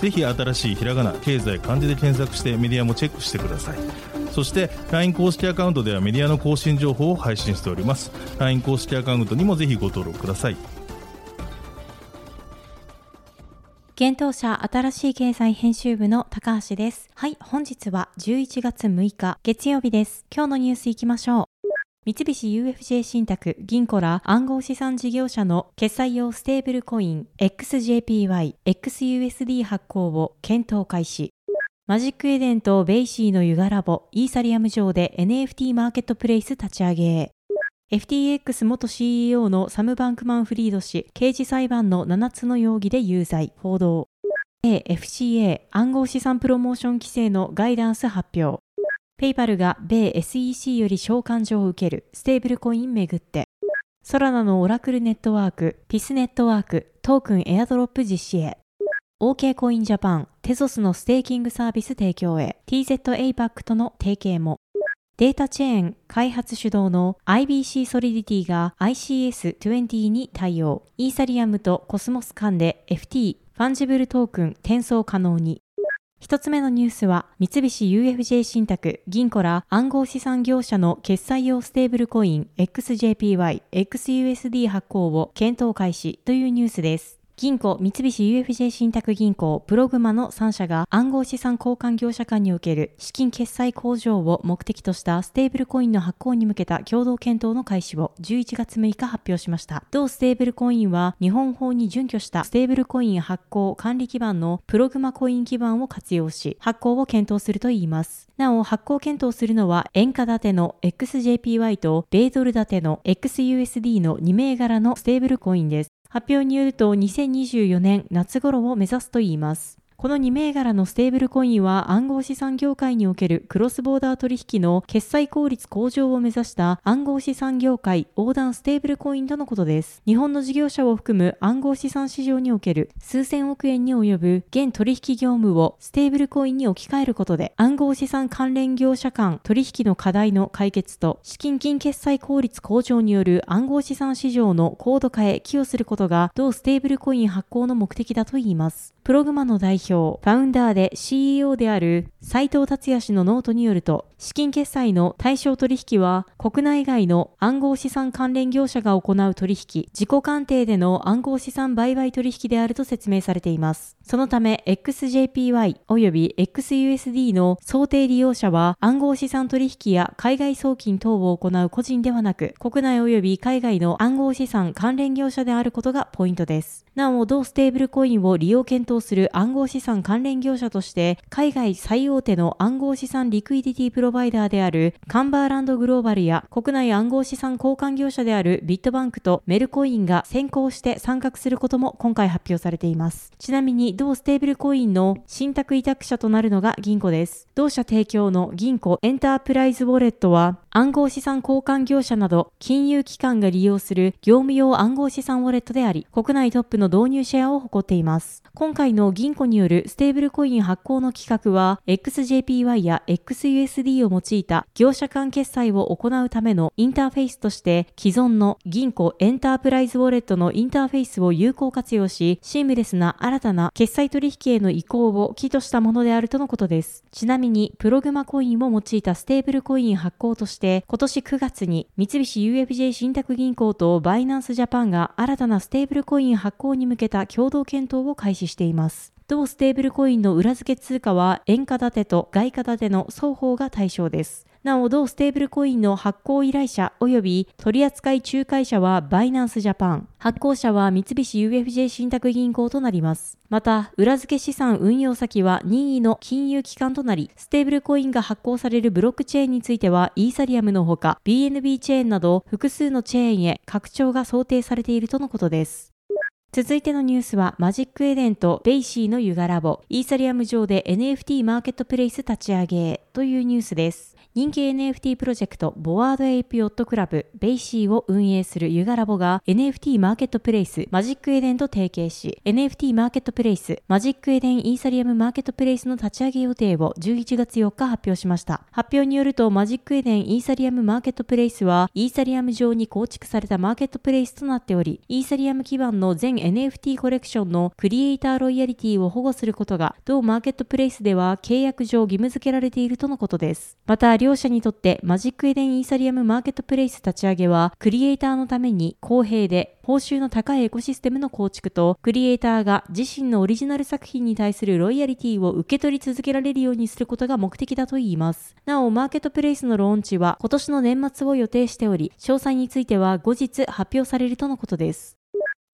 ぜひ新しいひらがな経済漢字で検索してメディアもチェックしてくださいそして LINE 公式アカウントではメディアの更新情報を配信しております LINE 公式アカウントにもぜひご登録ください現当社新しい経済編集部の高橋です。はい、本日は11月6日月曜日です。今日のニュースいきましょう。三菱 UFJ 信託、銀行ら暗号資産事業者の決済用ステーブルコイン XJPY、XUSD 発行を検討開始。Magic Eden と BAYC の Yuga Labs、イーサリアム上で NFT マーケットプレイス立ち上げ。FTX 元 CEO のサム・バンクマン・フリード氏、刑事裁判の7つの容疑で有罪、報道。AFCA 暗号資産プロモーション規制のガイダンス発表。ペイパルが米 SEC より召喚状を受けるステーブルコインめぐって。ソラナのオラクルネットワーク、 Pyth Network、トークンエアドロップ実施へ。OKCoin Japan、テゾスのステーキングサービス提供へ。TZAPAC との提携も。 Datachain 開発主導の IBC ソリディティが ICS20 に対応。イーサリアムとコスモス間で FT、ファンジブルトークン転送可能に。一つ目のニュースは、三菱 UFJ 信託、銀行ら暗号資産業者の決済用ステーブルコイン XJPY、XUSD 発行を検討開始というニュースです。銀行、三菱 UFJ 信託銀行、プログマの3社が暗号資産交換業者間における資金決済向上を目的としたステーブルコインの発行に向けた共同検討の開始を11月6日発表しました。同ステーブルコインは日本法に準拠したステーブルコイン発行管理基盤の Progmat Coin 基盤を活用し、発行を検討するといいます。なお、発行検討するのは円価建ての XJPY と米ドル建ての XUSD の2銘柄のステーブルコインです。発表によると2024年夏頃を目指すといいます。この2銘柄のステーブルコインは暗号資産業界におけるクロスボーダー取引の決済効率向上を目指した暗号資産業界横断ステーブルコインとのことです。日本の事業者を含む暗号資産市場における数千億円に及ぶ現取引業務をステーブルコインに置き換えることで暗号資産関連業者間取引の課題の解決と資金決済効率向上による暗号資産市場の高度化へ寄与することが同ステーブルコイン発行の目的だといいます。 Progmat の代表、ファウンダーで CEO である齊藤達哉氏のノートによると、資金決済の対象取引は国内外の暗号資産関連業者が行う取引、自己勘定での暗号資産売買取引であると説明されています。そのため XJPY 及び XUSD の想定利用者は暗号資産取引や海外送金等を行う個人ではなく、国内及び海外の暗号資産関連業者であることがポイントです。なお、同ステーブルコインを利用検討する暗号資産関連業者として、海外最大手の暗号資産リクイディティプロバイダーであるカンバーランドグローバルや国内暗号資産交換業者であるビットバンクとメルコインが先行して参画することも今回発表されています。ちなみに同ステーブルコインの信託委託者となるのが Ginco です。同社提供の Ginco エンタープライズウォレットは暗号資産交換業者など金融機関が利用する業務用暗号資産ウォレットであり、国内トップの導入シェアを誇っています。今回の Ginco によるステーブルコイン発行の企画は、XJPY や XUSD を用いた業者間決済を行うためのインターフェースとして、既存の Ginco エンタープライズウォレットのインターフェースを有効活用し、シームレスな新たな決済取引への移行を企図したものであるとのことです。ちなみに、プログマコインを用いたステーブルコイン発行として、今年9月に三菱 UFJ 信託銀行とバイナンスジャパンが新たなステーブルコイン発行に向けた共同検討を開始しています。同ステーブルコインの裏付け通貨は円貨建てと外貨建ての双方が対象です。なお、同ステーブルコインの発行依頼者及び取扱仲介者はバイナンスジャパン、発行者は三菱 UFJ 信託銀行となります。また、裏付け資産運用先は任意の金融機関となり、ステーブルコインが発行されるブロックチェーンについては、イーサリアムのほか、BNB チェーンなど複数のチェーンへ拡張が想定されているとのことです。続いてのニュースは、マジックエデンと BAYC のユガラボ、イーサリアム上で NFT マーケットプレイス立ち上げというニュースです。人気 NFT プロジェクトボアードエイプヨットクラブ BAYC を運営するユガラボが NFT マーケットプレイスマジックエデンと提携し NFT マーケットプレイスマジックエデンイーサリアムマーケットプレイスの立ち上げ予定を11月4日発表しました。発表によるとマジックエデンイーサリアムマーケットプレイスはイーサリアム上に構築されたマーケットプレイスとなっておりイーサリアム基盤の全 NFT コレクションのクリエイターロイヤリティを保護することが同マーケットプレイスでは契約上義務付けられているととのことです。また両者にとってマジックエデンイーサリアムマーケットプレイス立ち上げは、クリエイターのために公平で報酬の高いエコシステムの構築と、クリエイターが自身のオリジナル作品に対するロイヤリティを受け取り続けられるようにすることが目的だといいます。なお、マーケットプレイスのローンチは今年の年末を予定しており、詳細については後日発表されるとのことです。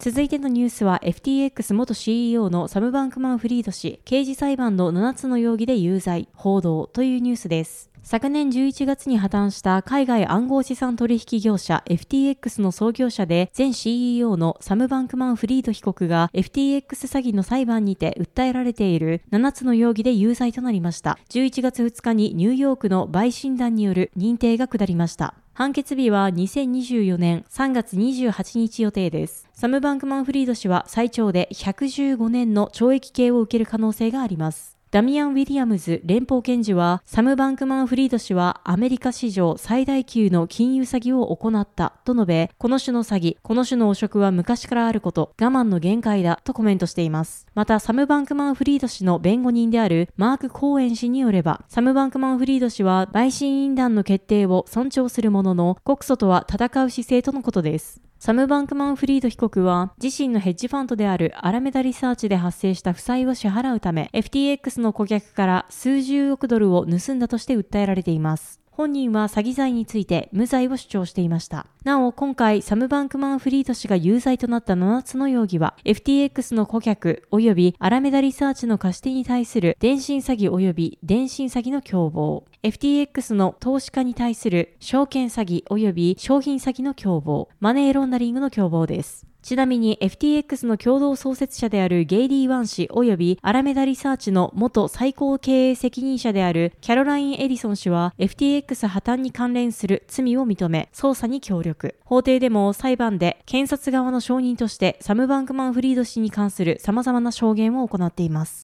続いてのニュースは FTX 元 CEO のサム・バンクマン・フリード氏、刑事裁判の7つの容疑で有罪、報道というニュースです。昨年11月に破綻した海外暗号資産取引業者 FTX の創業者で前 CEO のサム・バンクマン・フリード被告が FTX 詐欺の裁判にて訴えられている7つの容疑で有罪となりました。11月2日にニューヨークの陪審団による認定が下りました。判決日は2024年3月28日予定です。サム・バンクマン・フリード氏は最長で115年の懲役刑を受ける可能性があります。ダミアン・ウィリアムズ連邦検事は、サム・バンクマン・フリード氏はアメリカ史上最大級の金融詐欺を行ったと述べ、この種の詐欺、この種の汚職は昔からあること、我慢の限界だとコメントしています。また、サム・バンクマン・フリード氏の弁護人であるマーク・コーエン氏によれば、サム・バンクマン・フリード氏は陪審員団の決定を尊重するものの、告訴とは戦う姿勢とのことです。サム・バンクマン・フリード被告は自身のヘッジファンドであるアラメダリサーチで発生した負債を支払うため FTX の顧客から数十億ドルを盗んだとして訴えられています。本人は詐欺罪について無罪を主張していました。なお、今回、サム・バンクマン・フリード氏が有罪となった7つの容疑は、FTX の顧客及びアラメダリサーチの貸し手に対する電信詐欺及び電信詐欺の共謀、FTX の投資家に対する証券詐欺及び商品詐欺の共謀、マネーロンダリングの共謀です。ちなみに FTX の共同創設者であるゲイリー・ワン氏及びアラメダリサーチの元最高経営責任者であるキャロライン・エリソン氏は FTX 破綻に関連する罪を認め捜査に協力。法廷でも裁判で検察側の証人としてサム・バンクマン・フリード氏に関する様々な証言を行っています。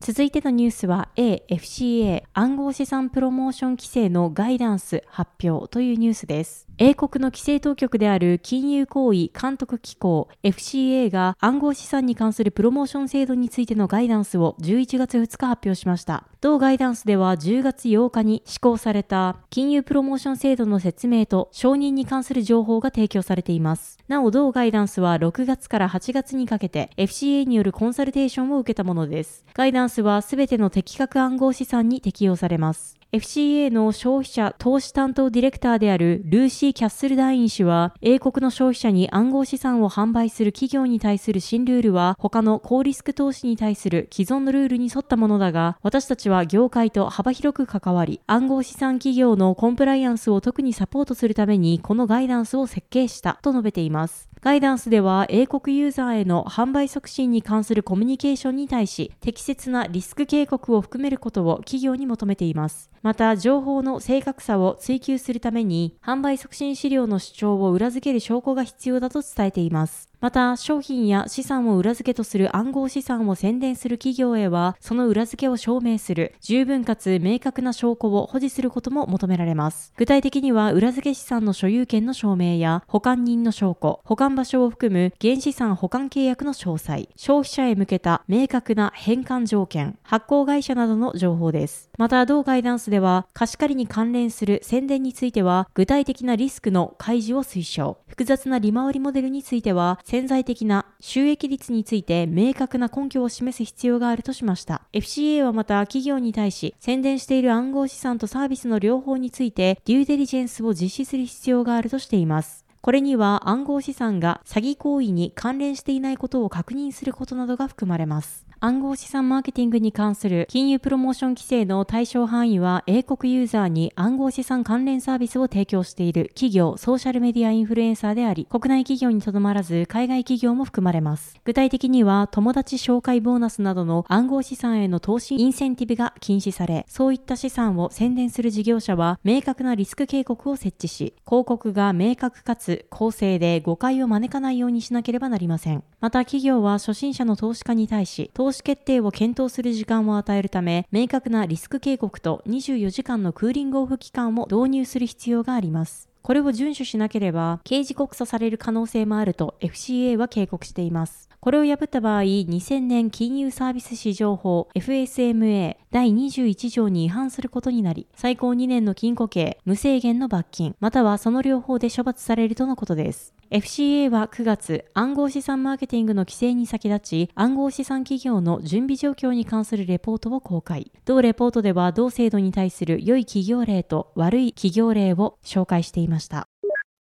続いてのニュースは AFCA 暗号資産プロモーション規制のガイダンス発表というニュースです。英国の規制当局である金融行為監督機構 FCA が暗号資産に関するプロモーション制度についてのガイダンスを11月2日発表しました。同ガイダンスでは10月8日に施行された金融プロモーション制度の説明と承認に関する情報が提供されています。なお同ガイダンスは6月から8月にかけて FCA によるコンサルテーションを受けたものです。ガイダンスはすべての適格暗号資産に適用されます。FCA の消費者投資担当ディレクターであるルーシー・キャッスルダイン氏は、英国の消費者に暗号資産を販売する企業に対する新ルールは、他の高リスク投資に対する既存のルールに沿ったものだが、私たちは業界と幅広く関わり、暗号資産企業のコンプライアンスを特にサポートするために、このガイダンスを設計したと述べています。ガイダンスでは英国ユーザーへの販売促進に関するコミュニケーションに対し適切なリスク警告を含めることを企業に求めています。また、情報の正確さを追求するために販売促進資料の主張を裏付ける証拠が必要だと伝えています。また、商品や資産を裏付けとする暗号資産を宣伝する企業へは、その裏付けを証明する、十分かつ明確な証拠を保持することも求められます。具体的には、裏付け資産の所有権の証明や、保管人の証拠、保管場所を含む原資産保管契約の詳細、消費者へ向けた明確な返還条件、発行会社などの情報です。また、同ガイダンスでは、貸し借りに関連する宣伝については、具体的なリスクの開示を推奨。複雑な利回りモデルについては、潜在的な収益率について明確な根拠を示す必要があるとしました。FCA はまた企業に対し宣伝している暗号資産とサービスの両方についてデューデリジェンスを実施する必要があるとしています。これには暗号資産が詐欺行為に関連していないことを確認することなどが含まれます。暗号資産マーケティングに関する金融プロモーション規制の対象範囲は英国ユーザーに暗号資産関連サービスを提供している企業、ソーシャルメディアインフルエンサーであり、国内企業にとどまらず海外企業も含まれます。具体的には友達紹介ボーナスなどの暗号資産への投資インセンティブが禁止され、そういった資産を宣伝する事業者は明確なリスク警告を設置し、広告が明確かつ公正で誤解を招かないようにしなければなりません。また企業は初心者の投資家に対し、投投資決定を検討する時間を与えるため、明確なリスク警告と24時間のクーリングオフ期間を導入する必要があります。これを遵守しなければ、刑事告訴される可能性もあると FCA は警告しています。これを破った場合、2000年金融サービス市場法 FSMA 第21条に違反することになり、最高2年の禁錮刑、無制限の罰金、またはその両方で処罰されるとのことです。FCA は9月、暗号資産マーケティングの規制に先立ち、暗号資産企業の準備状況に関するレポートを公開。同レポートでは、同制度に対する良い企業例と悪い企業例を紹介していました。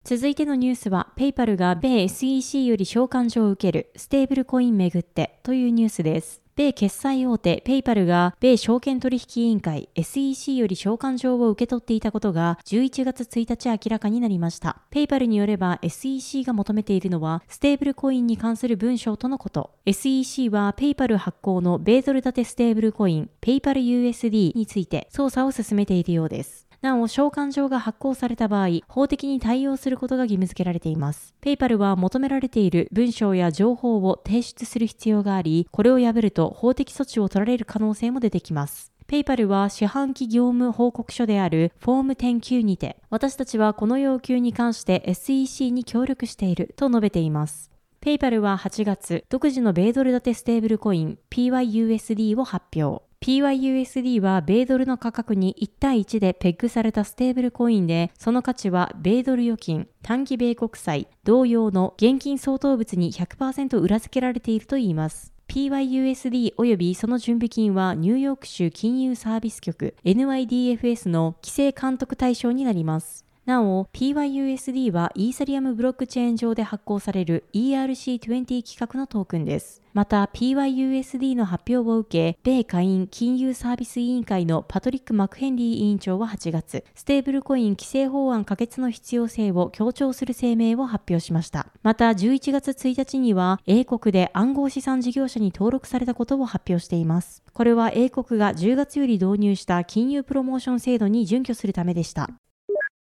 続いてのニュースは、ペイパルが米 SEC より召喚状を受けるステーブルコインめぐってというニュースです。米決済大手ペイパルが米証券取引委員会 SEC より召喚状を受け取っていたことが11月1日明らかになりました。ペイパルによれば SEC が求めているのはステーブルコインに関する文書とのこと。SEC はペイパル発行の米ドル建てステーブルコインペイパル USD について捜査を進めているようです。なお、召喚状が発行された場合、法的に対応することが義務付けられています。ペイパルは求められている文書や情報を提出する必要があり、これを破ると法的措置を取られる可能性も出てきます。ペイパルは四半期業務報告書であるフォーム10Qにて、私たちはこの要求に関して SEC に協力していると述べています。ペイパルは8月、独自の米ドル建てステーブルコイン PYUSD を発表。PYUSD は米ドルの価格に1対1でペッグされたステーブルコインで、その価値は米ドル預金、短期米国債、同様の現金相当物に100%裏付けられているといいます。PYUSD 及びその準備金はニューヨーク州金融サービス局 NYDFS の規制監督対象になります。なお、PYUSD はイーサリアムブロックチェーン上で発行される ERC20 規格のトークンです。また、PYUSD の発表を受け、米下院金融サービス委員会のパトリック・マクヘンリー委員長は8月、ステーブルコイン規制法案可決の必要性を強調する声明を発表しました。また、11月1日には、英国で暗号資産事業者に登録されたことを発表しています。これは英国が10月より導入した金融プロモーション制度に準拠するためでした。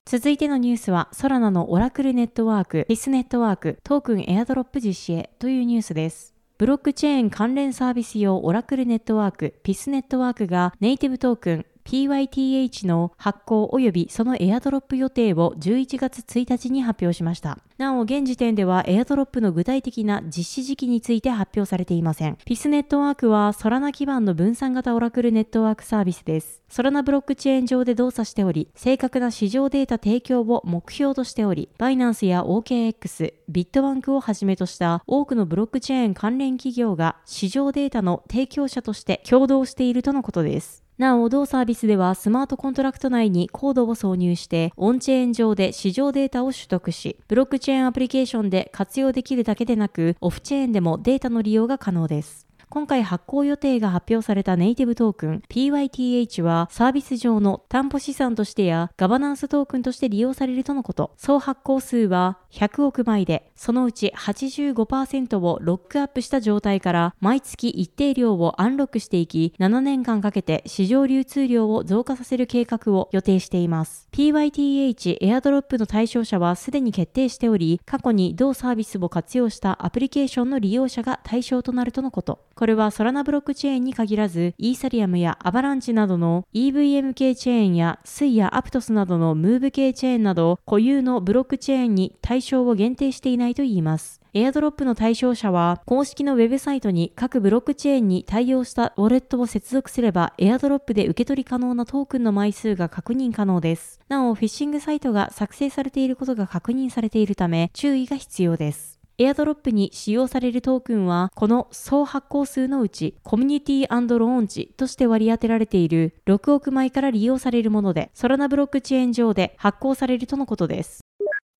続いてのニュースは、ソラナのオラクルネットワーク、ピスネットワーク、トークンエアドロップ実施へというニュースです。ブロックチェーン関連サービス用オラクルネットワーク、ピスネットワークがネイティブトークン PYTH の発行及びそのエアドロップ予定を11月1日に発表しました。なお、現時点ではエアドロップの具体的な実施時期について発表されていません。ピスネットワークはソラナ基盤の分散型オラクルネットワークサービスです。ソラナブロックチェーン上で動作しており、正確な市場データ提供を目標としており、バイナンスや OKX、ビットバンクをはじめとした多くのブロックチェーン関連企業が市場データの提供者として協働しているとのことです。なお、同サービスではスマートコントラクト内にコードを挿入して、オンチェーン上で市場データを取得し、ブロックチェーンアプリケーションで活用できるだけでなく、オフチェーンでもデータの利用が可能です。今回発行予定が発表されたネイティブトークン PYTH はサービス上の担保資産としてやガバナンストークンとして利用されるとのこと。総発行数は100億枚で、そのうち85%をロックアップした状態から毎月一定量をアンロックしていき、7年間かけて市場流通量を増加させる計画を予定しています。PYTH エアドロップの対象者はすでに決定しており、過去に同サービスを活用したアプリケーションの利用者が対象となるとのこと。これはソラナブロックチェーンに限らず、イーサリアムやアバランチなどの EVM 系チェーンやスイやアプトスなどのムーブ系チェーンなど固有のブロックチェーンに対象を限定していないないといいます。エアドロップの対象者は、公式のウェブサイトに各ブロックチェーンに対応したウォレットを接続すれば、エアドロップで受け取り可能なトークンの枚数が確認可能です。なお、フィッシングサイトが作成されていることが確認されているため、注意が必要です。エアドロップに使用されるトークンは、この総発行数のうち、コミュニティローンチとして割り当てられている6億枚から利用されるもので、ソラナブロックチェーン上で発行されるとのことです。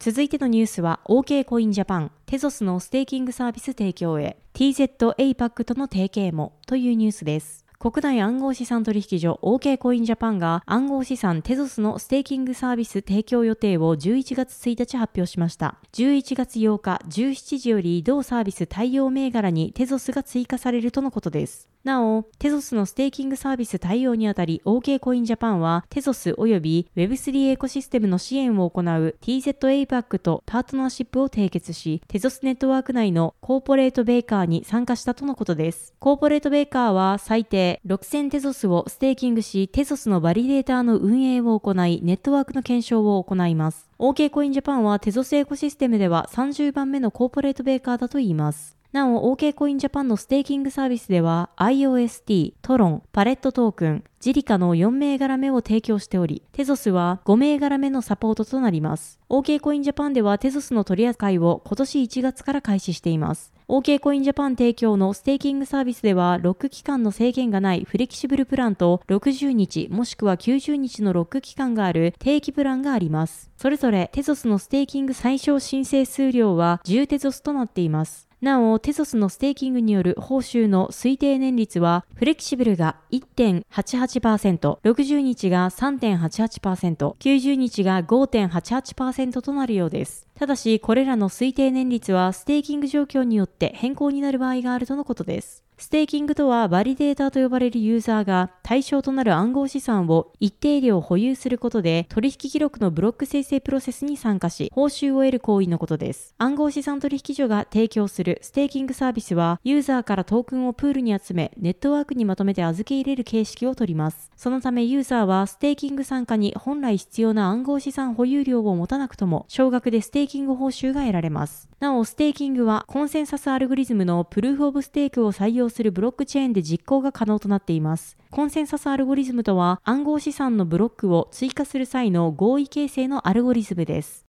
続いてのニュースは OK コインジャパン、テゾスのステーキングサービス提供へ TZAPAC との提携もというニュースです。国内暗号資産取引所 OK コインジャパンが暗号資産テゾスのステーキングサービス提供予定を11月1日発表しました。11月8日17時より同サービス対応銘柄にテゾスが追加されるとのことです。なお、テゾスのステーキングサービス対応にあたり OK コインジャパンはテゾス及び Web3 エコシステムの支援を行う TZAPAC とパートナーシップを締結し、テゾスネットワーク内のコーポレートベーカーに参加したとのことです。コーポレートベーカーは最低6000テゾスをステーキングし、テゾスのバリデーターの運営を行い、ネットワークの検証を行います。OK コインジャパンはテゾスエコシステムでは30番目のコーポレートベーカーだといいます。なお、OK コインジャパンのステーキングサービスでは IOST、トロン、パレットトークン、ジリカの4銘柄目を提供しており、テゾスは5銘柄目のサポートとなります。OK コインジャパンではテゾスの取り扱いを今年1月から開始しています。OK コインジャパン提供のステーキングサービスでは、ロック期間の制限がないフレキシブルプランと60日もしくは90日のロック期間がある定期プランがあります。それぞれテゾスのステーキング最小申請数量は10テゾスとなっています。なお、テゾスのステーキングによる報酬の推定年率は、フレキシブルが1.88%、60日が3.88%、90日が5.88%となるようです。ただし、これらの推定年率はステーキング状況によって変更になる場合があるとのことです。ステーキングとはバリデーターと呼ばれるユーザーが対象となる暗号資産を一定量保有することで取引記録のブロック生成プロセスに参加し報酬を得る行為のことです。暗号資産取引所が提供するステーキングサービスはユーザーからトークンをプールに集めネットワークにまとめて預け入れる形式をとります。そのためユーザーはステーキング参加に本来必要な暗号資産保有量を持たなくとも少額でステーキング報酬が得られます。なお、ステーキングはコンセンサスアルゴリズムのプルーフオブステークを採用するブロックチェーンで実行が可能となっています。コンセンサスアルゴリズムとは暗号資産のブロックを追加する際の合意形成のアルゴリズムです。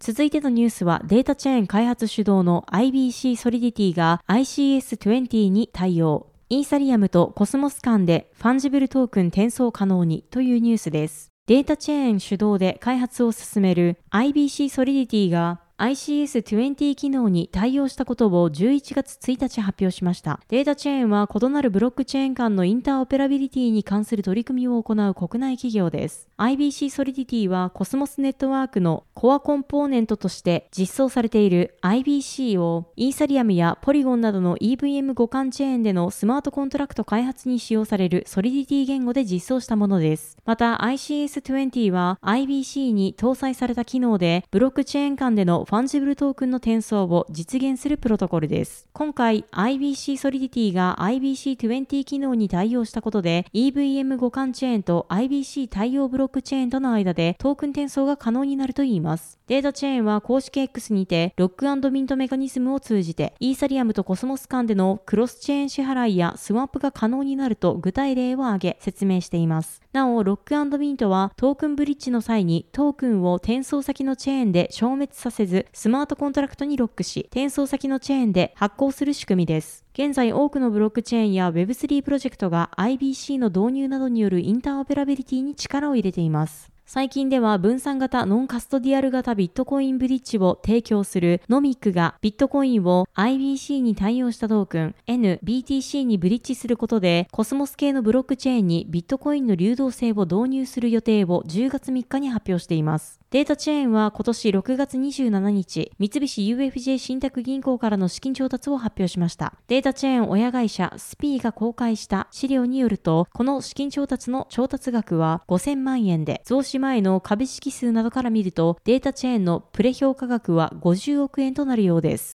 続いてのニュースはデータチェーン開発主導の IBC ソリディティが ICS20 に対応。イーサリアムとコスモス間でファンジブルトークン転送可能にというニュースです。データチェーン主導で開発を進める IBC ソリディティが ICS20 機能に対応したことを11月1日発表しました。データチェーンは異なるブロックチェーン間のインターオペラビリティに関する取り組みを行う国内企業です。IBC ソリディティはコスモスネットワークのコアコンポーネントとして実装されている IBC をイーサリアムやポリゴンなどの EVM 互換チェーンでのスマートコントラクト開発に使用されるソリディティ言語で実装したものです。また ICS20 は IBC に搭載された機能でブロックチェーン間でのファンジブルトークンの転送を実現するプロトコルです。今回 IBC ソリディティが IBC20 機能に対応したことで EVM 互換チェーンと IBC 対応ブロックチェーンとの間でトークン転送が可能になるといいます。データチェーンは公式 X にてロックミントメカニズムを通じてイーサリアムとコスモス間でのクロスチェーン支払いやスワップが可能になると具体例を挙げ説明しています。なお、ロックミントはトークンブリッジの際にトークンを転送先のチェーンで消滅させずスマートコントラクトにロックし、転送先のチェーンで発行する仕組みです。現在多くのブロックチェーンや Web3 プロジェクトが IBC の導入などによるインターオペラビリティに力を入れています。最近では分散型ノンカストディアル型ビットコインブリッジを提供するノミックがビットコインを IBC に対応したトークン NBTC にブリッジすることでコスモス系のブロックチェーンにビットコインの流動性を導入する予定を10月3日に発表しています。データチェーンは今年6月27日、三菱 UFJ 信託銀行からの資金調達を発表しました。データチェーン親会社 Speee が公開した資料によると、この資金調達の調達額は5000万円で、増資前の株式数などから見ると、データチェーンのプレ評価額は50億円となるようです。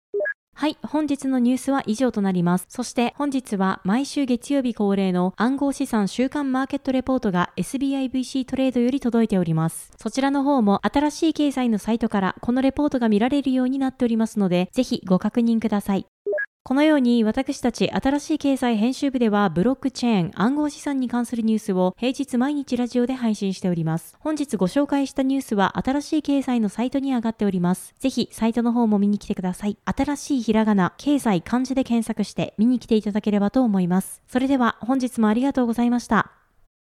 はい、本日のニュースは以上となります。そして本日は毎週月曜日恒例の暗号資産週間マーケットレポートが SBIVC トレードより届いております。そちらの方も新しい経済のサイトからこのレポートが見られるようになっておりますので、ぜひご確認ください。このように私たち新しい経済編集部ではブロックチェーン暗号資産に関するニュースを平日毎日ラジオで配信しております。本日ご紹介したニュースは新しい経済のサイトに上がっております。ぜひサイトの方も見に来てください。新しいひらがな、経済漢字で検索して見に来ていただければと思います。それでは本日もありがとうございました。